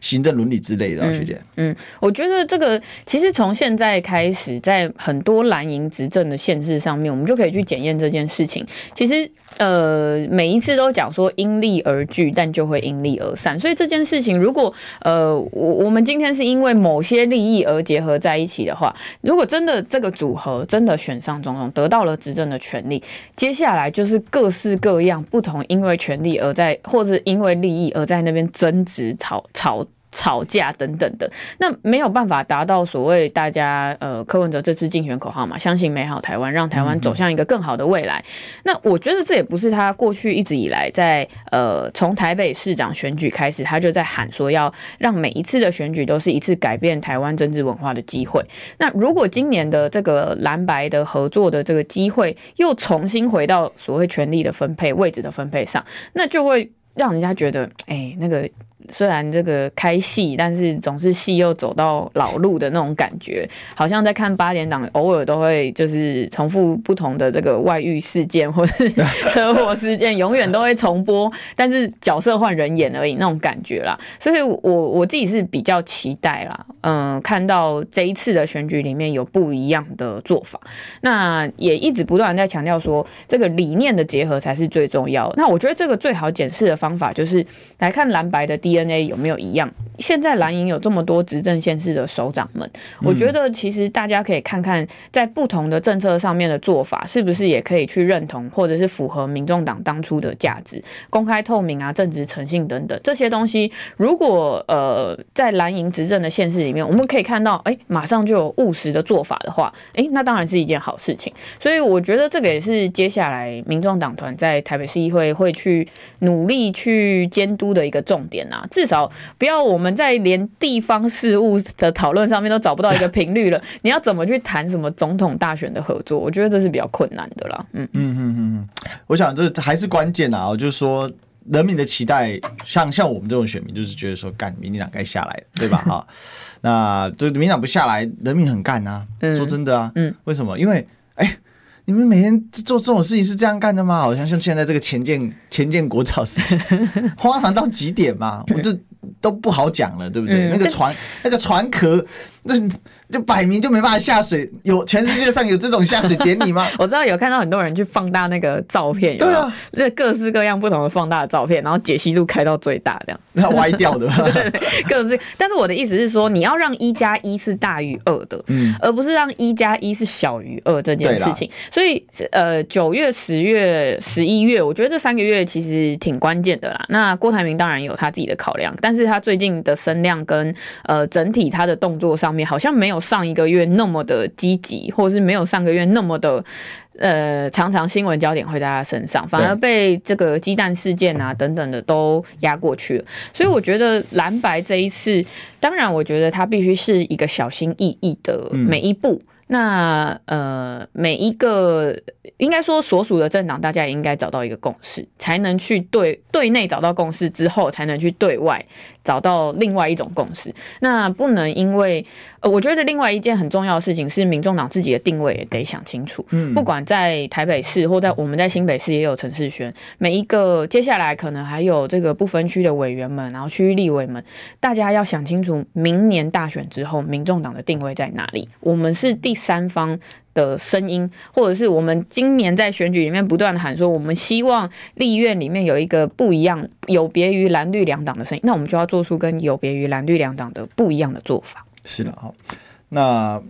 S1: 行政伦理之类的，啊，学姐。嗯，
S2: 我觉得这个其实从现在开始，在很多蓝营执政的县市上面，我们就可以去检验这件事情。其实，呃，每一次都讲说因利而聚，但就会因利而散。所以这件事情，如果呃，我我们今天是因为某些利益而结合在一起的话，如果真的这个组合真的选上总统，得到了执政的权利，接下来就是各式各样不同因为权力而在。在或者因为利益而在那边争执、吵吵吵架等等的，那没有办法达到所谓大家呃柯文哲这次竞选口号嘛，相信美好台湾，让台湾走向一个更好的未来。那我觉得这也不是他过去一直以来在呃从台北市长选举开始，他就在喊说要让每一次的选举都是一次改变台湾政治文化的机会。那如果今年的这个蓝白的合作的这个机会又重新回到所谓权力的分配、位置的分配上，那就会让人家觉得，哎、欸，那个。虽然这个开戏，但是总是戏又走到老路的那种感觉，好像在看八点档，偶尔都会就是重复不同的这个外遇事件或是车祸事件，永远都会重播，但是角色换人演而已那种感觉啦。所以我我自己是比较期待啦，嗯，看到这一次的选举里面有不一样的做法，那也一直不断在强调说，这个理念的结合才是最重要。那我觉得这个最好检视的方法就是来看蓝白的第。DNA 有没有一样？现在蓝营有这么多执政县市的首长们，我觉得其实大家可以看看，在不同的政策上面的做法，是不是也可以去认同，或者是符合民众党当初的价值，公开透明啊、正直诚信等等这些东西。如果呃在蓝营执政的县市里面，我们可以看到，哎，马上就有务实的做法的话，哎，那当然是一件好事情。所以我觉得这个也是接下来民众党团在台北市议会会去努力去监督的一个重点啊。至少不要我们在连地方事务的讨论上面都找不到一个频率了。你要怎么去谈什么总统大选的合作？我觉得这是比较困难的啦。嗯嗯嗯
S1: 嗯，我想这还是关键啊。就是说，人民的期待，像像我们这种选民，就是觉得说，干民进党该下来了，对吧？哈，那这民进党不下来，人民很干啊。说真的啊，嗯，为什么？因为哎。欸你们每天做这种事情是这样干的吗？好像像现在这个前建前建国造事情，荒唐到极点嘛，我这都不好讲了，对不对？嗯、那个船，那个船壳。那就摆明就没办法下水，有全世界上有这种下水典礼吗？
S2: 我知道有看到很多人去放大那个照片，有没有？对啊，这各式各样不同的放大的照片，然后解析度开到最大，这样
S1: 那歪掉的。对，对，对，
S2: 各式。但是我的意思是说，你要让一加一是大于二的，嗯，而不是让一加一是小于二这件事情。所以呃，九月、十月、十一月，我觉得这三个月其实挺关键的啦。那郭台铭当然有他自己的考量，但是他最近的声量跟呃整体他的动作上。好像没有上一个月那么的积极，或者是没有上个月那么的，呃，常常新闻焦点会在他身上，反而被这个鸡蛋事件啊等等的都压过去了。所以我觉得蓝白这一次，当然我觉得他必须是一个小心翼翼的每一步。嗯那呃，每一个应该说所属的政党，大家也应该找到一个共识，才能去对对内找到共识之后，才能去对外找到另外一种共识。那不能因为呃，我觉得另外一件很重要的事情是，民众党自己的定位也得想清楚。嗯，不管在台北市或在我们在新北市也有陈世轩，每一个接下来可能还有这个不分区的委员们，然后区域立委们，大家要想清楚，明年大选之后，民众党的定位在哪里？我们是第。三方的声音，或者是我们今年在选举里面不断的喊说，我们希望立院里面有一个不一样、有别于蓝绿两党的声音，那我们就要做出跟有别于蓝绿两党的不一样的做法。
S1: 是的，好，那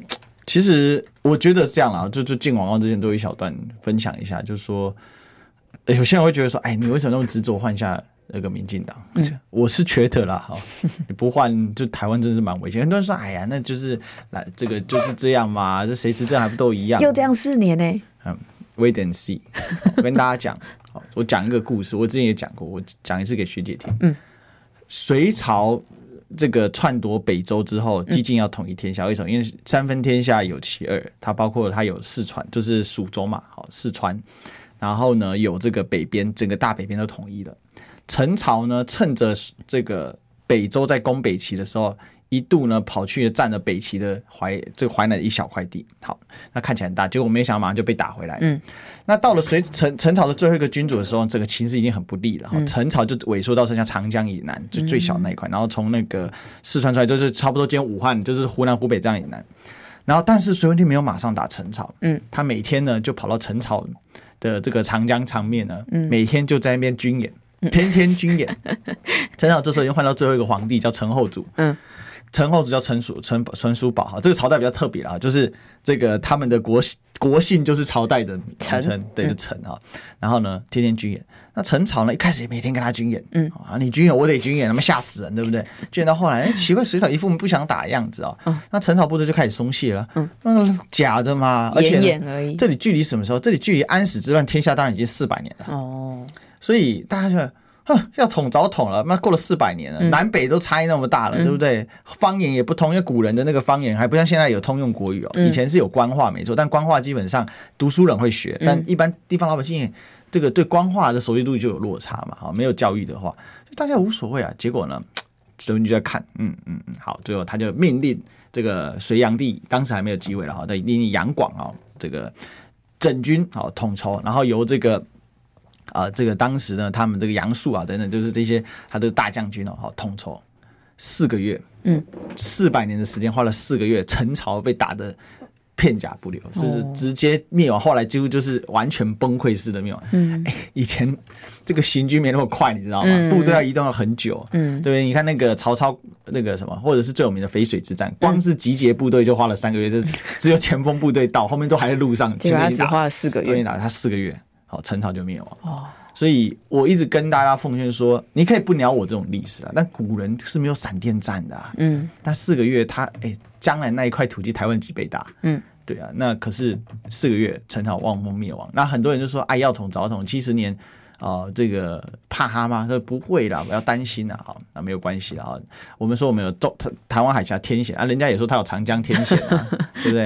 S1: 其实我觉得这样啦，就就进广告之前都有一小段分享一下，就是说，有些人会觉得说，哎，你为什么那么执着换下？那个民进党，我是觉得啦，哈，你不换就台湾真是蛮危险。很多人说，哎呀，那就是来这个就是这样嘛，这谁执政还不都一样？
S2: 又这样四年呢？
S1: 嗯，wait and see。我跟大家讲，好，我讲一个故事，我之前也讲过，我讲一次给学姐听。嗯，隋朝这个篡夺北周之后，激进要统一天下，为什么？因为三分天下有其二，它包括它有四川，就是蜀州嘛，好，四川，然后呢有这个北边，整个大北边都统一了。陈朝呢，趁着这个北周在攻北齐的时候，一度呢跑去占了北齐的淮这个淮南的一小块地。好，那看起来很大，结果没想到马上就被打回来。嗯，那到了隋陈陈朝的最后一个君主的时候，这个情势已经很不利了。哈，陈朝就萎缩到剩下长江以南就最小那一块，然后从那个四川出来就是差不多今天武汉就是湖南湖北这样以南。然后但是隋文帝没有马上打陈朝，嗯，他每天呢就跑到陈朝的这个长江长面呢，嗯每天就在那边军演。天天军演，陈朝这时候已经换到最后一个皇帝，叫陈后主。嗯，陈后主叫陈叔陈陈叔宝哈，这个朝代比较特别啊，就是这个他们的国国姓就是朝代的名称，对，就陈哈。然后呢，天天军演。那陈朝呢，一开始也每天跟他军演，嗯啊，你军演我得军演，他妈吓死人，对不对？军演到后来，哎，奇怪，隋朝一副不想打的样子啊。那陈朝部队就开始松懈了。嗯，那假的嘛，而且这里距离什么时候？这里距离安史之乱天下当然已经四百年了。哦。所以大家就，哼，要统早统了，那过了四百年了，南北都差异那么大了，对不对？方言也不通，因为古人的那个方言还不像现在有通用国语哦，以前是有官话没错，但官话基本上读书人会学，但一般地方老百姓这个对官话的熟悉度就有落差嘛，哈，没有教育的话，大家无所谓啊。结果呢，所以你就在看，嗯嗯嗯，好，最后他就命令这个隋炀帝，当时还没有继位了哈，他命令杨广啊，这个整军啊统筹，然后由这个。啊、呃，这个当时呢，他们这个杨素啊等等，就是这些他的大将军哦，好统筹四个月，嗯，四百年的时间，花了四个月，陈朝被打的片甲不留，是直接灭亡。后来几乎就是完全崩溃式的灭亡。嗯，以前这个行军没那么快，你知道吗？部队要移动了很久。嗯，对不对？你看那个曹操那个什么，或者是最有名的淝水之战，光是集结部队就花了三个月，就只有前锋部队到，后面都还在路上。
S2: 前面只花了四个月，
S1: 打他四个月。好，陈朝就灭亡。哦，所以我一直跟大家奉劝说，你可以不鸟我这种历史啊，但古人是没有闪电战的。嗯，但四个月他，哎，将来那一块土地，台湾几倍大？嗯，对啊，那可是四个月，陈朝望风灭亡。那很多人就说，哎，要统早统，七十年。哦，这个怕他吗？他说不会啦，不要担心啦，哈，那没有关系啊。我们说我们有中台台湾海峡天险啊，人家也说他有长江天险啊，对不对？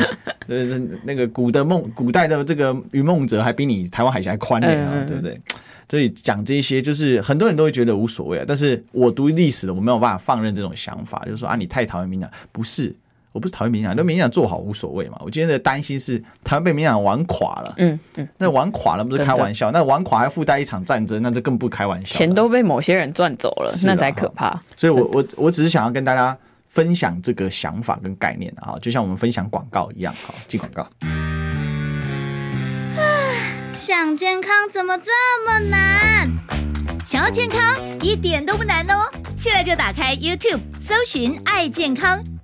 S1: 呃，那个古的梦，古代的这个云梦泽还比你台湾海峡还宽点啊，对不对？所以讲这些，就是很多人都会觉得无所谓啊。但是我读历史的，我没有办法放任这种想法，就是说啊，你太讨厌民进党，不是。我不是讨厌民进党，那民进党做好无所谓嘛。我今天的担心是台湾被民进党玩垮了，嗯嗯，那玩垮了不是开玩笑，那玩垮还附带一场战争，那就更不开玩笑。
S2: 钱都被某些人赚走了，那才可怕。
S1: 所以我我我只是想要跟大家分享这个想法跟概念啊，就像我们分享广告一样，好，进广告。
S4: 想健康怎么这么难？想要健康一点都不难哦，现在就打开 YouTube 搜寻爱健康。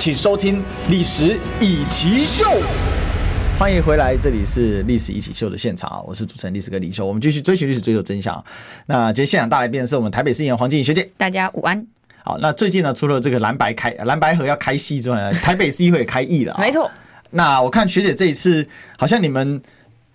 S1: 请收听《历史以奇秀》，欢迎回来，这里是《历史一起秀》的现场啊！我是主持人历史哥李秀，我们继续追寻历史，追求真相。那今天现场大来宾是我们台北市议员黄静怡学姐，
S2: 大家午安。
S1: 好，那最近呢，除了这个蓝白开蓝白河要开戏之外呢，台北市议会也开议了，
S2: 没错。
S1: 那我看学姐这一次，好像你们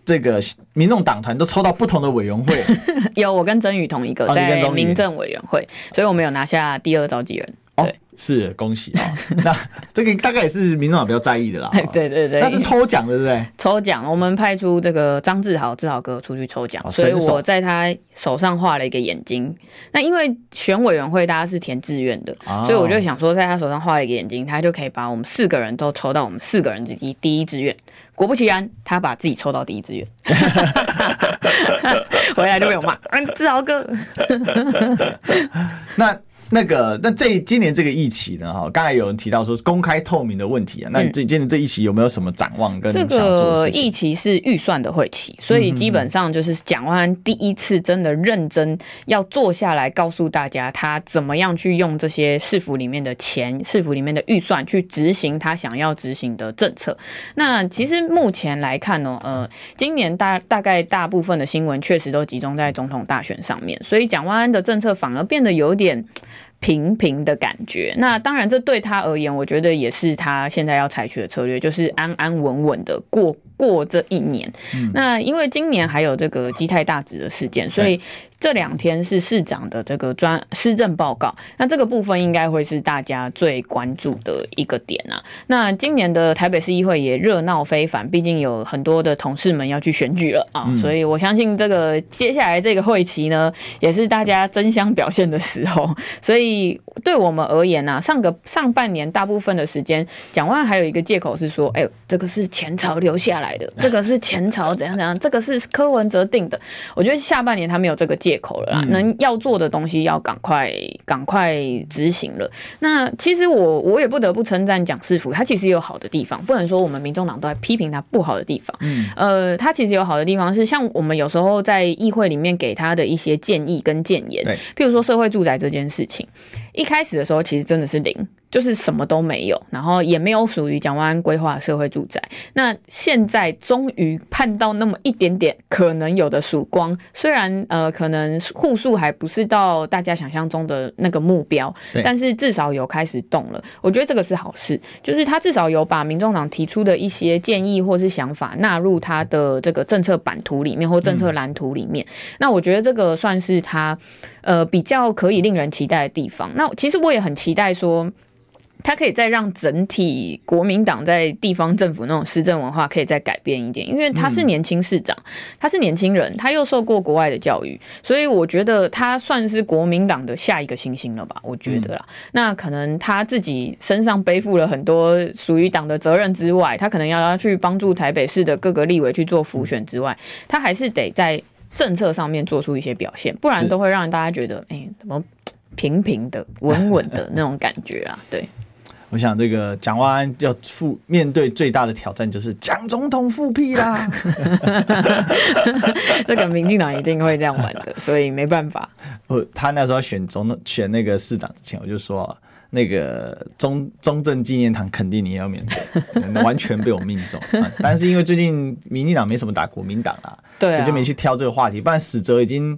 S1: 这个民众党团都抽到不同的委员会，
S2: 有我跟曾宇同一个在民政委员会，所以我们有拿下第二召集人。
S1: 哦，是恭喜啊、哦！那这个大概也是民众党比较在意的啦。
S2: 对对对，
S1: 那是抽奖的，对不对？
S2: 抽奖，我们派出这个张志豪志豪哥出去抽奖，哦、所以我在他手上画了一个眼睛。那因为选委员会大家是填志愿的，哦、所以我就想说，在他手上画了一个眼睛，他就可以把我们四个人都抽到我们四个人的第第一志愿。果不其然，他把自己抽到第一志愿，回来就被我骂，嗯，志豪哥。
S1: 那。那个，那这今年这个疫情呢？哈，刚才有人提到说公开透明的问题啊。那这今年这一期有没有什么展望跟？这个疫情
S2: 是预算的会期，所以基本上就是蒋万安第一次真的认真要坐下来告诉大家他怎么样去用这些市府里面的钱、市府里面的预算去执行他想要执行的政策。那其实目前来看呢，呃，今年大大概大部分的新闻确实都集中在总统大选上面，所以蒋万安的政策反而变得有点。平平的感觉，那当然，这对他而言，我觉得也是他现在要采取的策略，就是安安稳稳的过过这一年。嗯、那因为今年还有这个基泰大值的事件，所以。这两天是市长的这个专施政报告，那这个部分应该会是大家最关注的一个点啊。那今年的台北市议会也热闹非凡，毕竟有很多的同事们要去选举了啊，所以我相信这个接下来这个会期呢，也是大家争相表现的时候。所以对我们而言呢，上个上半年大部分的时间，蒋万安还有一个借口是说，哎呦，这个是前朝留下来的，这个是前朝怎样怎样，这个是柯文哲定的。我觉得下半年他没有这个借口了啦，能要做的东西要赶快赶快执行了。那其实我我也不得不称赞蒋师傅，他其实有好的地方，不能说我们民众党都在批评他不好的地方。嗯，呃，他其实有好的地方是，像我们有时候在议会里面给他的一些建议跟建言，譬如说社会住宅这件事情，一开始的时候其实真的是零。就是什么都没有，然后也没有属于蒋万安规划的社会住宅。那现在终于盼到那么一点点可能有的曙光，虽然呃可能户数还不是到大家想象中的那个目标，但是至少有开始动了。我觉得这个是好事，就是他至少有把民众党提出的一些建议或是想法纳入他的这个政策版图里面或政策蓝图里面。那我觉得这个算是他呃比较可以令人期待的地方。那其实我也很期待说。他可以再让整体国民党在地方政府那种施政文化可以再改变一点，因为他是年轻市长，他是年轻人，他又受过国外的教育，所以我觉得他算是国民党的下一个星星了吧？我觉得啦，那可能他自己身上背负了很多属于党的责任之外，他可能要要去帮助台北市的各个立委去做辅选之外，他还是得在政策上面做出一些表现，不然都会让大家觉得，哎、怎么平平的、稳稳的那种感觉啊？对。
S1: 我想这个蒋万安要复面对最大的挑战就是蒋总统复辟啦，
S2: 这个民进党一定会这样玩的，所以没办法。
S1: 我他那时候选总统选那个市长之前，我就说那个中中正纪念堂肯定你也要面对，完全被我命中。但是因为最近民进党没什么打国民党啊，对，所以就没去挑这个话题，不然死哲已经。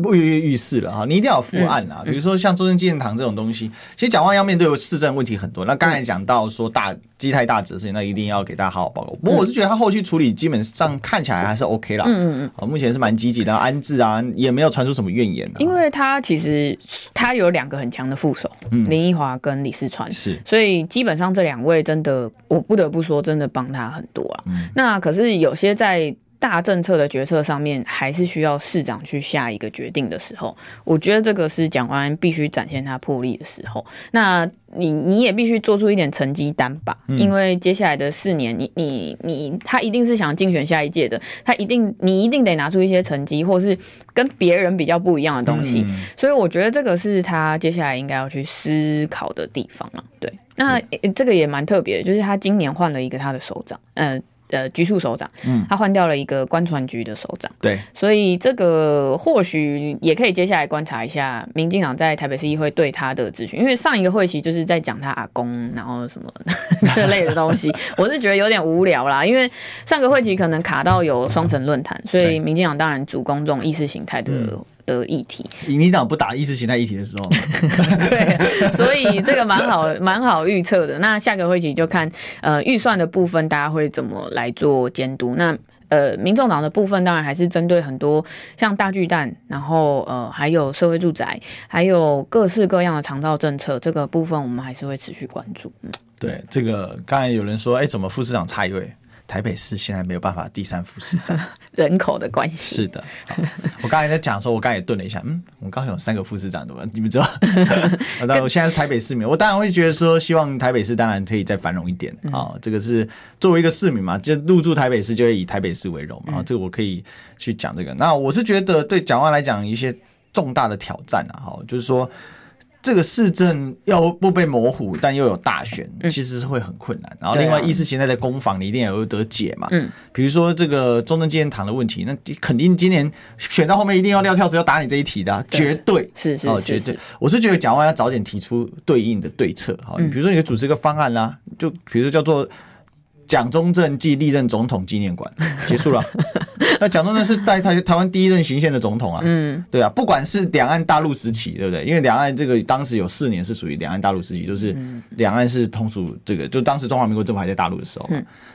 S1: 不跃跃欲试了哈，你一定要有副案啊。比如说像中正纪念堂这种东西，其实蒋万要面对市政问题很多。那刚才讲到说大基泰大直的事情，那一定要给大家好好报告。不过我是觉得他后续处理基本上看起来还是 OK 啦。嗯嗯嗯，目前是蛮积极的，安置啊也没有传出什么怨言。
S2: 因为他其实他有两个很强的副手，嗯林宜华跟李世川，是，所以基本上这两位真的，我不得不说真的帮他很多啊。那可是有些在。大政策的决策上面，还是需要市长去下一个决定的时候，我觉得这个是蒋万安必须展现他魄力的时候。那你你也必须做出一点成绩单吧，因为接下来的四年，你你你他一定是想竞选下一届的，他一定你一定得拿出一些成绩，或是跟别人比较不一样的东西。所以我觉得这个是他接下来应该要去思考的地方了。对，那这个也蛮特别的，就是他今年换了一个他的首长，嗯。呃，局处首长，嗯，他换掉了一个官船局的首长，对，所以这个或许也可以接下来观察一下民进党在台北市议会对他的咨询，因为上一个会期就是在讲他阿公，然后什么 这类的东西，我是觉得有点无聊啦，因为上个会期可能卡到有双城论坛，所以民进党当然主攻这种意识形态的。嗯的议题，民进党
S1: 不打意识形态议题的时候，
S2: 对，所以这个蛮好，蛮好预测的。那下个会期就看，呃，预算的部分大家会怎么来做监督。那呃，民众党的部分当然还是针对很多像大巨蛋，然后呃，还有社会住宅，还有各式各样的长照政策，这个部分我们还是会持续关注。嗯，
S1: 对，这个刚才有人说，哎，怎么副市长差一位？台北市现在没有办法第三副市长，
S2: 人口的关系。
S1: 是的，我刚才在讲的时候，我刚才也顿了一下，嗯，我们刚才有三个副市长，对吧？你们知道？但我现在是台北市民，我当然会觉得说，希望台北市当然可以再繁荣一点啊、嗯。这个是作为一个市民嘛，就入住台北市就会以台北市为荣嘛。嗯、这个我可以去讲这个。那我是觉得对蒋万来讲一些重大的挑战啊，哈，就是说。这个市政要不被模糊，但又有大选，其实是会很困难。嗯、然后另外意识形态的攻防，你一定要有得解嘛。嗯，比如说这个中正纪念堂的问题，那肯定今年选到后面一定要撂挑子要打你这一题的、啊，绝对
S2: 是是，
S1: 哦，绝对。我是觉得蒋万要早点提出对应的对策。好，你比如说你可以组织一个方案啦、啊，就比如说叫做。蒋中正暨历任总统纪念馆 结束了。那蒋中正是在台台湾第一任行宪的总统啊，嗯，对啊，不管是两岸大陆时期，对不对？因为两岸这个当时有四年是属于两岸大陆时期，就是两岸是同属这个，就当时中华民国政府还在大陆的时候，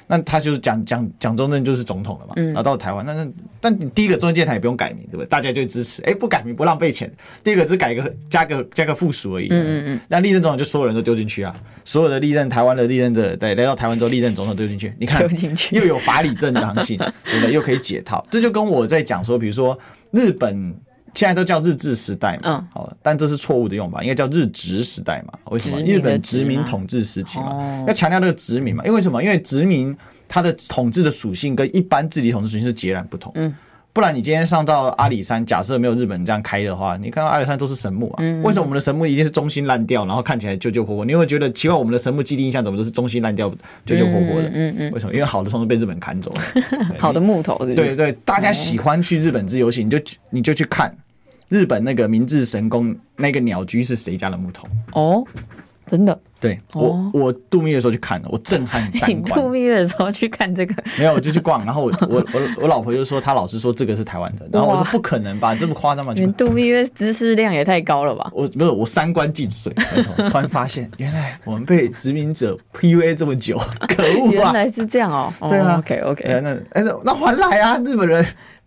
S1: 那他就是蒋蒋蒋中正就是总统了嘛，然后到了台湾，那那但你第一个中正纪念堂也不用改名，对不对？大家就支持，哎，不改名不浪费钱。第二个只改个加个加个附属而已，嗯嗯嗯。那历任总统就所有人都丢进去啊，所有的历任台湾的历任的，对，来到台湾之后历任总统都。进去，你看，又有法理正当性，对不对？又可以解套，这就跟我在讲说，比如说日本现在都叫日治时代嘛，好，但这是错误的用法，应该叫日殖时代嘛？为什么？日本殖民统治时期嘛，要强调那个殖民嘛？因为什么？因为殖民它的统治的属性跟一般自己统治属性是截然不同。嗯。不然你今天上到阿里山，假设没有日本这样开的话，你看到阿里山都是神木啊。为什么我们的神木一定是中心烂掉，然后看起来旧旧活活？你会觉得奇怪，我们的神木既定印象怎么都是中心烂掉、旧旧活活的？嗯嗯。为什么？因为好的通通被日本砍走了。
S2: 好的木头？
S1: 对对，大家喜欢去日本自由行，你就你就去看日本那个明治神宫那个鸟居是谁家的木头
S2: 哦。真的，
S1: 对我我度蜜月的时候去看了，我震撼 三观。你
S2: 度蜜月的时候去看这个？
S1: 没有，我就去逛，然后我我我我老婆就说，她老是说这个是台湾的，然后我说不可能吧，这么夸张吗？
S2: 你度蜜月知识量也太高了吧？
S1: 我没有，我三观尽碎，突然发现原来我们被殖民者 PUA 这么久，可恶啊！
S2: 原来是这样哦。对啊，OK OK，
S1: 那哎那那还来啊，日本人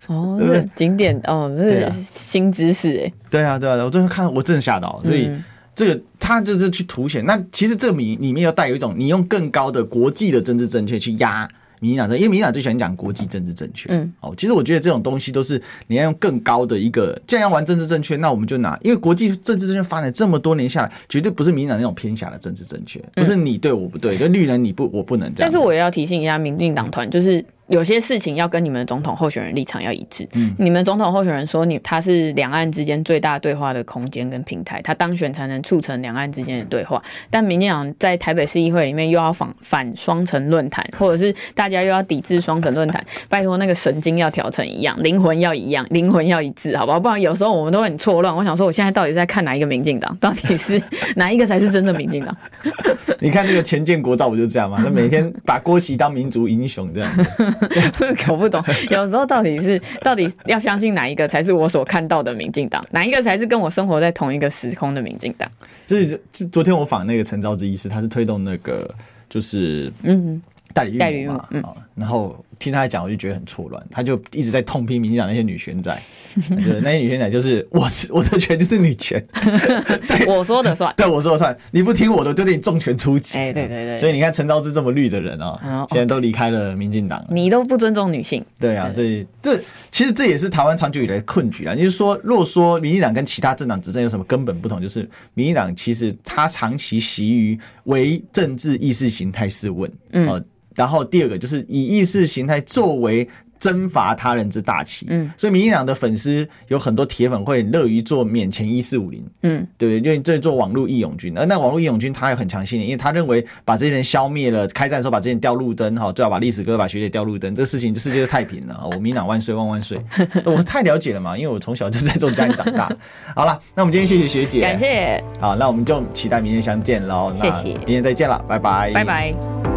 S2: 哦，对不对？景点哦，这是新知识哎。
S1: 对啊对啊，我真的看我真的吓到，所以。这个他就是去凸显，那其实这里里面又带有一种你用更高的国际的政治正确去压民进党，因为民进党最喜欢讲国际政治正确。嗯，哦，其实我觉得这种东西都是你要用更高的一个，既然要玩政治正确，那我们就拿，因为国际政治正确发展这么多年下来，绝对不是民进党那种偏狭的政治正确，不是你对我不对，就绿人你不我不能这样。
S2: 但是我也要提醒一下民进党团，就是。有些事情要跟你们的总统候选人立场要一致。嗯，你们总统候选人说你他是两岸之间最大对话的空间跟平台，他当选才能促成两岸之间的对话。但民进党在台北市议会里面又要反反双城论坛，或者是大家又要抵制双城论坛，拜托那个神经要调成一样，灵魂要一样，灵魂要一致，好不好？不然有时候我们都很错乱。我想说，我现在到底在看哪一个民进党？到底是 哪一个才是真的民进党？
S1: 你看这个前建国照不就这样吗？那每天把郭旗当民族英雄这样。
S2: 搞不懂，有时候到底是到底要相信哪一个才是我所看到的民进党，哪一个才是跟我生活在同一个时空的民进党？
S1: 这是昨天我访那个陈昭之医师，他是推动那个就是嗯代理孕母嘛，嗯，然后。听他讲，我就觉得很错乱。他就一直在痛批民进党那些女权仔，就是那些女权仔，就是我是我的权就是女权，
S2: 对我说的算，
S1: 对我说的算。你不听我的，就对你重拳出击。
S2: 哎，对对对。
S1: 所以你看陈昭之这么绿的人啊、哦，现在都离开了民进党。
S2: 你都不尊重女性。
S1: 对啊，所以这其实这也是台湾长久以来的困局啊。就是说，若说民进党跟其他政党执政有什么根本不同，就是民进党其实他长期习于为政治意识形态试问，嗯。然后第二个就是以意识形态作为征伐他人之大旗，嗯，所以民进党的粉丝有很多铁粉会乐于做免钱一四五零，嗯，对不对？因为这做网络义勇军，而那网络义勇军他也很强信念，因为他认为把这些人消灭了，开战的时候把这些人吊路灯，哈，最好把历史哥把学姐吊路灯，这事情世界就太平了。我 民党万岁万万岁！我太了解了嘛，因为我从小就在这种家里长大。好了，那我们今天谢谢学姐，
S2: 感谢。
S1: 好，那我们就期待明天相见喽。谢谢，明天再见了，拜拜，
S2: 拜拜。